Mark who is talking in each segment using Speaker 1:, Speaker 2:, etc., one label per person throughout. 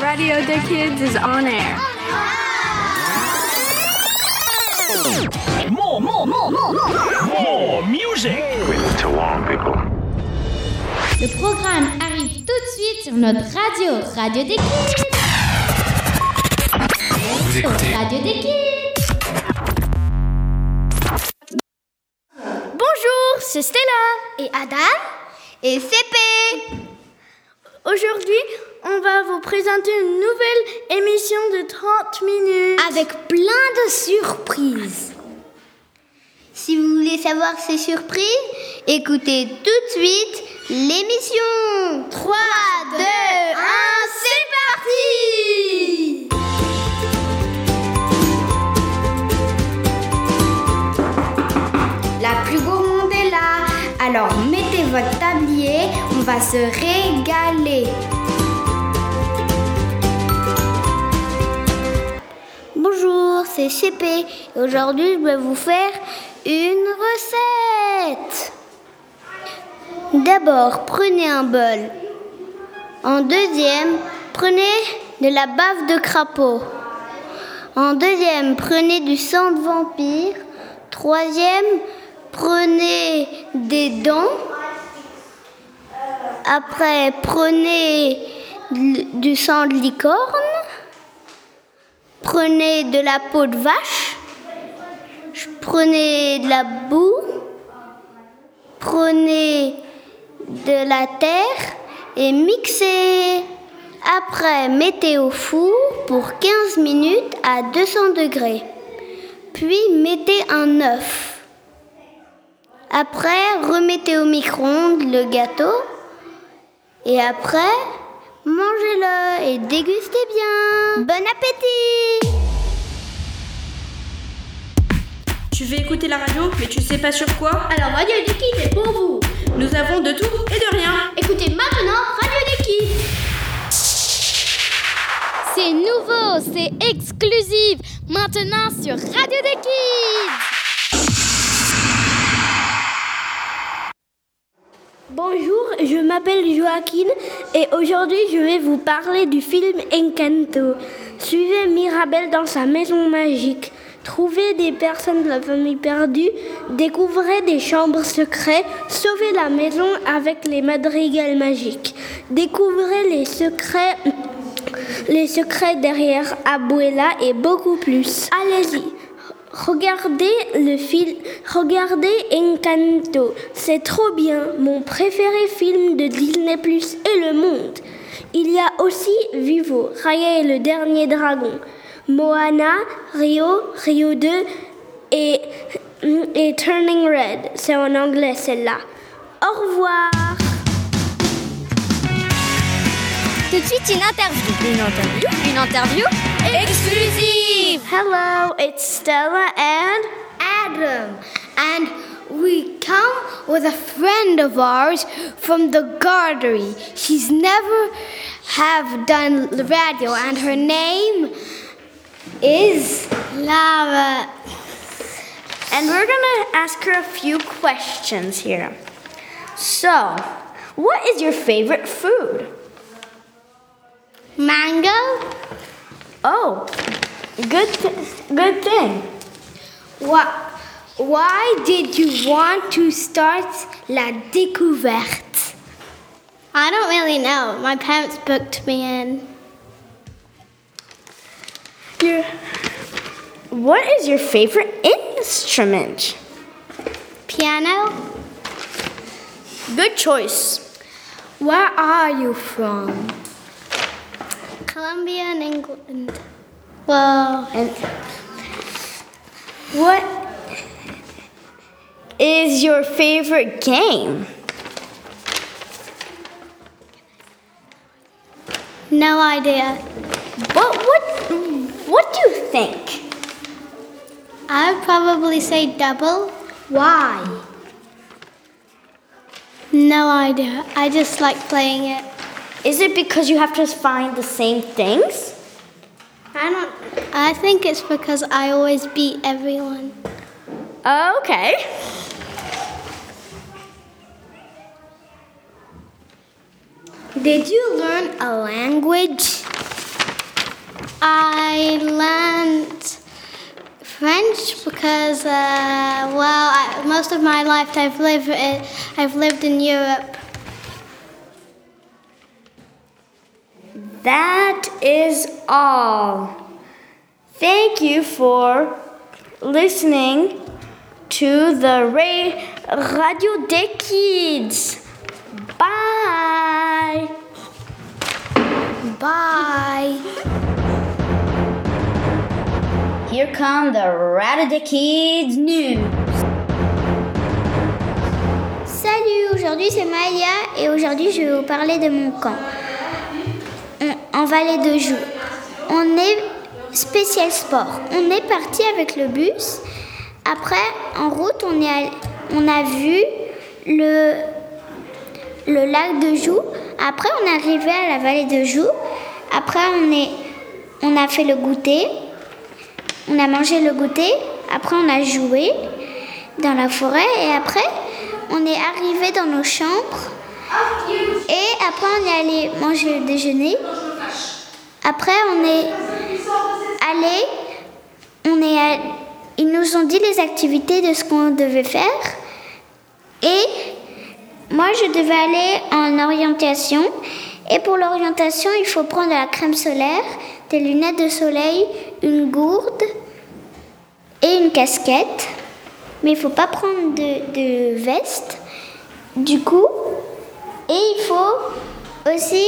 Speaker 1: Radio des Kids is on air.
Speaker 2: More, more, more, more, more, more music.
Speaker 3: with to warn people.
Speaker 4: Le programme arrive tout de suite sur notre radio, Radio des Kids.
Speaker 3: Vous écoutez
Speaker 4: Radio des Kids.
Speaker 5: Bonjour, c'est Stella et Adam et CP. Aujourd'hui, on va vous présenter une nouvelle émission de 30 minutes avec plein de surprises. Si vous voulez savoir ces surprises, écoutez tout de suite l'émission. 3, 2, 1, c'est parti La plus gourmande est là. Alors mettez votre tablier, on va se régaler. CP. Et Aujourd'hui, je vais vous faire une recette. D'abord, prenez un bol. En deuxième, prenez de la bave de crapaud. En deuxième, prenez du sang de vampire. Troisième, prenez des dents. Après, prenez du sang de licorne. Prenez de la peau de vache. Prenez de la boue. Prenez de la terre et mixez. Après, mettez au four pour 15 minutes à 200 degrés. Puis mettez un œuf. Après, remettez au micro-ondes le gâteau. Et après, mangez-le et dégustez bien. Bon appétit
Speaker 6: Tu veux écouter la radio, mais tu sais pas sur quoi
Speaker 5: Alors, Radio des Kids est pour vous.
Speaker 6: Nous avons de tout et de rien.
Speaker 5: Écoutez maintenant Radio des Kids.
Speaker 4: C'est nouveau, c'est exclusif. Maintenant sur Radio des Kids.
Speaker 5: Bonjour, je m'appelle Joaquin et aujourd'hui je vais vous parler du film Encanto. Suivez Mirabel dans sa maison magique. Trouvez des personnes de la famille perdue, découvrez des chambres secrètes, sauvez la maison avec les madrigals magiques. Découvrez les secrets les secrets derrière Abuela et beaucoup plus. Allez-y. Regardez le film, regardez Encanto, c'est trop bien, mon préféré film de Disney Plus et le monde. Il y a aussi Vivo, Raya et le dernier dragon, Moana, Rio, Rio 2 et, et Turning Red, c'est en anglais celle-là. Au revoir.
Speaker 4: Tout de suite une interview. Une interview Une interview exclusive.
Speaker 5: Hello, it's Stella and Adam. And we come with a friend of ours from the Gardery. She's never have done the radio and her name is Lara.
Speaker 6: And we're gonna ask her a few questions here. So, what is your favorite food?
Speaker 5: Mango?
Speaker 6: Oh, good, th- good thing.
Speaker 5: What, why did you want to start La Découverte? I don't really know. My parents booked me in.
Speaker 6: Your, what is your favorite instrument?
Speaker 5: Piano?
Speaker 6: Good choice.
Speaker 5: Where are you from? Colombia and England. Well,
Speaker 6: And what is your favorite game?
Speaker 5: no idea.
Speaker 6: What what what do you think?
Speaker 5: I would probably say double. Why? No idea. I just like playing it.
Speaker 6: Is it because you have to find the same things?
Speaker 5: I don't. I think it's because I always beat everyone.
Speaker 6: Okay.
Speaker 5: Did you learn a language?
Speaker 7: I learned French because, uh, well, I, most of my life I've lived in, I've lived in Europe.
Speaker 8: That is all. Thank you for listening to the Ra- Radio des Kids. Bye.
Speaker 9: Bye.
Speaker 8: Here come the des Kids news.
Speaker 9: Salut, aujourd'hui c'est Maya et aujourd'hui je vais vous parler de mon camp. En vallée de Joux. On est spécial sport. On est parti avec le bus. Après, en route, on, a vu le, lac de Joux. Après, on est arrivé à la vallée de Joux. Après, on a fait le goûter. On a mangé le goûter. Après, on a joué dans la forêt. Et après, on est arrivé dans nos chambres. Et après, on est allé manger le déjeuner. Après, on est allé, on est ils nous ont dit les activités de ce qu'on devait faire. Et moi, je devais aller en orientation. Et pour l'orientation, il faut prendre la crème solaire, des lunettes de soleil, une gourde et une casquette. Mais il faut pas prendre de, veste. Du coup, et il faut aussi,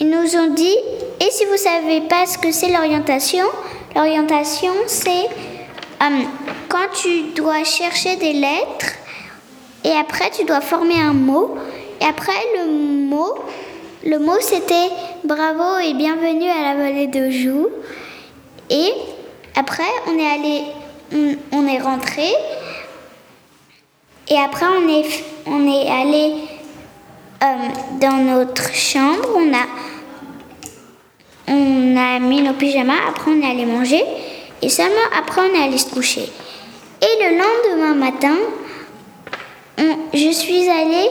Speaker 9: ils nous ont dit, et si vous savez pas ce que c'est l'orientation, l'orientation c'est euh, quand tu dois chercher des lettres et après tu dois former un mot. Et après le mot, le mot c'était bravo et bienvenue à la vallée de Joux. Et après on est allé, on, est rentré. Et après on est, allé euh, dans notre chambre, on a, on a mis nos pyjamas, après on est allé manger, et seulement après on est allé se coucher. Et le lendemain matin, je suis allée,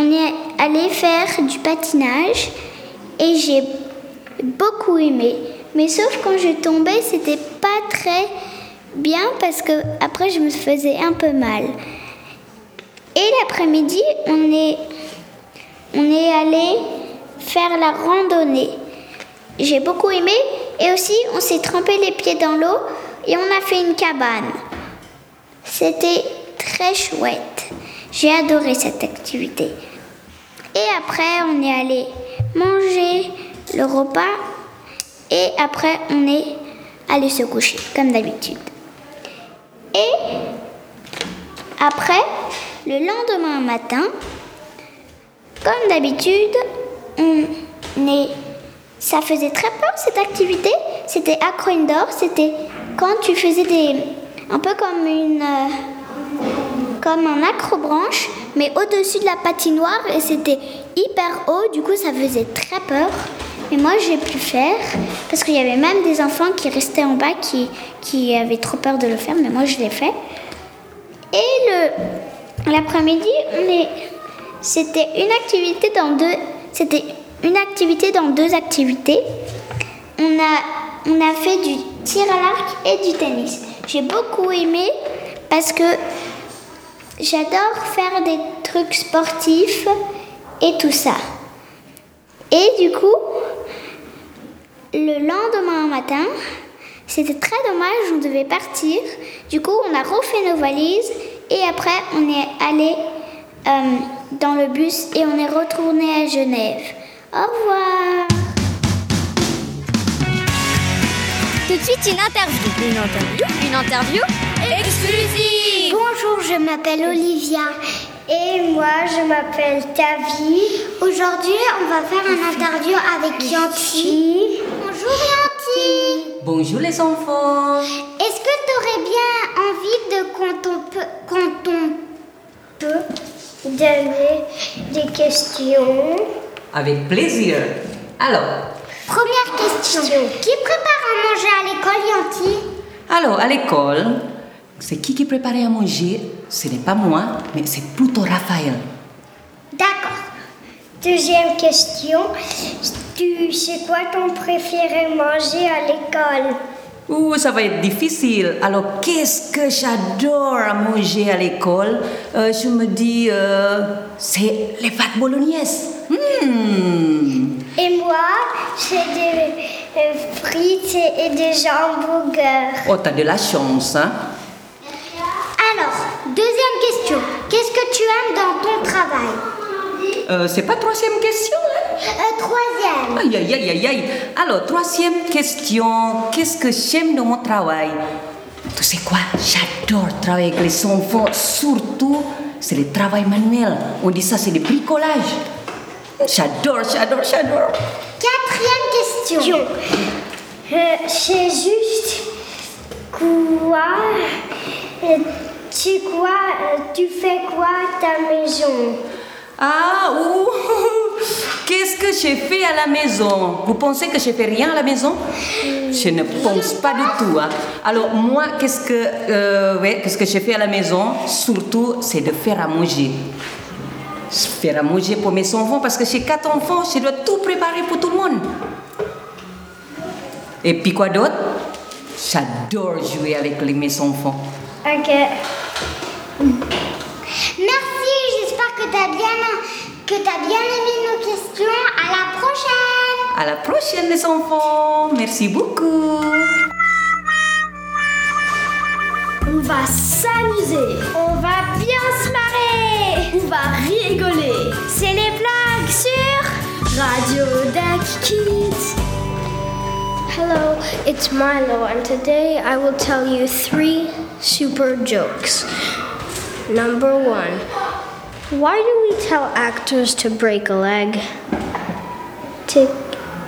Speaker 9: on est allé faire du patinage, et j'ai beaucoup aimé. Mais sauf quand je tombais, c'était pas très bien parce que après je me faisais un peu mal. Et l'après-midi, on est, on est allé faire la randonnée. J'ai beaucoup aimé et aussi on s'est trempé les pieds dans l'eau et on a fait une cabane. C'était très chouette. J'ai adoré cette activité. Et après, on est allé manger le repas et après, on est allé se coucher, comme d'habitude. Et après, le lendemain matin, comme d'habitude, on est... ça faisait très peur cette activité. C'était indoor, c'était quand tu faisais des... un peu comme une... euh, comme un acrobranche, mais au-dessus de la patinoire et c'était hyper haut, du coup ça faisait très peur. Mais moi j'ai pu faire parce qu'il y avait même des enfants qui restaient en bas qui, qui avaient trop peur de le faire, mais moi je l'ai fait. Et le l'après-midi, on est c'était une activité dans deux c'était une activité dans deux activités. On a on a fait du tir à l'arc et du tennis. J'ai beaucoup aimé parce que j'adore faire des trucs sportifs et tout ça. Et du coup, le lendemain matin, c'était très dommage, on devait partir. Du coup, on a refait nos valises et après, on est allé euh, dans le bus et on est retourné à Genève. Au revoir.
Speaker 7: Tout de suite, une interview. Une interview Une interview exclusive
Speaker 9: Bonjour, je m'appelle Olivia. Et moi, je m'appelle Tavi. Aujourd'hui, on va faire une interview avec Yanti. Bonjour Yanti.
Speaker 10: Bonjour les enfants.
Speaker 9: Est-ce que tu aurais bien envie de quand on peut, quand on peut donner des questions?
Speaker 10: Avec plaisir. Alors,
Speaker 9: Première question. Qui prépare à manger à l'école, Yanti
Speaker 10: alors à l'école, c'est qui qui préparait à manger? Ce n'est pas moi, mais c'est plutôt Raphaël.
Speaker 9: D'accord. Deuxième question.
Speaker 6: Tu sais quoi ton préféré manger à l'école?
Speaker 10: Ouh, ça va être difficile. Alors, qu'est-ce que j'adore à manger à l'école? Euh, Je me dis, euh, c'est les pâtes bolognaises. Hmm.
Speaker 6: Et moi, j'ai des euh, frites et, et des hamburgers.
Speaker 10: Oh, t'as de la chance, hein
Speaker 9: Alors, deuxième question. Qu'est-ce que tu aimes dans ton travail?
Speaker 10: Euh, C'est pas troisième question, hein
Speaker 9: Euh, Troisième.
Speaker 10: Aïe, aïe, aïe, aïe, aïe. Alors, troisième question. Qu'est-ce que j'aime dans mon travail? Tu sais quoi? J'adore travailler avec les enfants. Surtout, c'est le travail manuel. On dit ça, c'est le bricolage. J'adore, j'adore, j'adore.
Speaker 9: Question.
Speaker 6: Euh, c'est juste quoi euh, Tu quoi euh, Tu fais quoi à ta maison?
Speaker 10: Ah, ouh Qu'est-ce que j'ai fait à la maison? Vous pensez que je fais rien à la maison? Je ne pense pas du tout. hein. Alors moi, qu'est-ce que, euh, ouais, qu'est-ce que j'ai fait à la maison? Surtout, c'est de faire à manger. Faire à manger pour mes enfants parce que j'ai quatre enfants, je dois tout préparer pour tout le monde. Et puis quoi d'autre? J'adore jouer avec les, mes enfants.
Speaker 6: Ok.
Speaker 9: Merci, j'espère que tu as bien, que bien aimé nos questions. À la prochaine.
Speaker 10: À la prochaine les enfants. Merci beaucoup.
Speaker 6: On va s'amuser. On va bien se marrer. On va rigoler. C'est les blagues sur Radio Duck Kids. It's Milo, and today I will tell you three super jokes. Number one Why do we tell actors to break a leg? Tick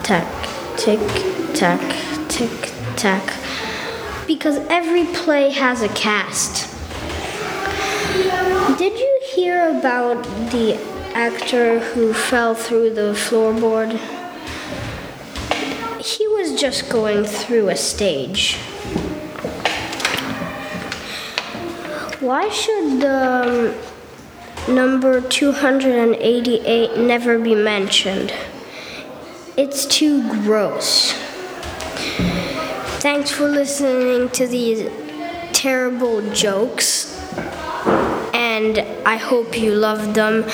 Speaker 6: tack, tick tack, tick tack. Because every play has a cast. Did you hear about the actor who fell through the floorboard? He was just going through a stage. Why should the um, number 288 never be mentioned? It's too gross. Thanks for listening to these terrible jokes, and I hope you loved them.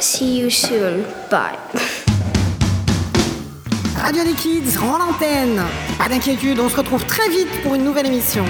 Speaker 6: See you soon. Bye.
Speaker 11: Radio Kids rend l'antenne. Pas d'inquiétude, on se retrouve très vite pour une nouvelle émission.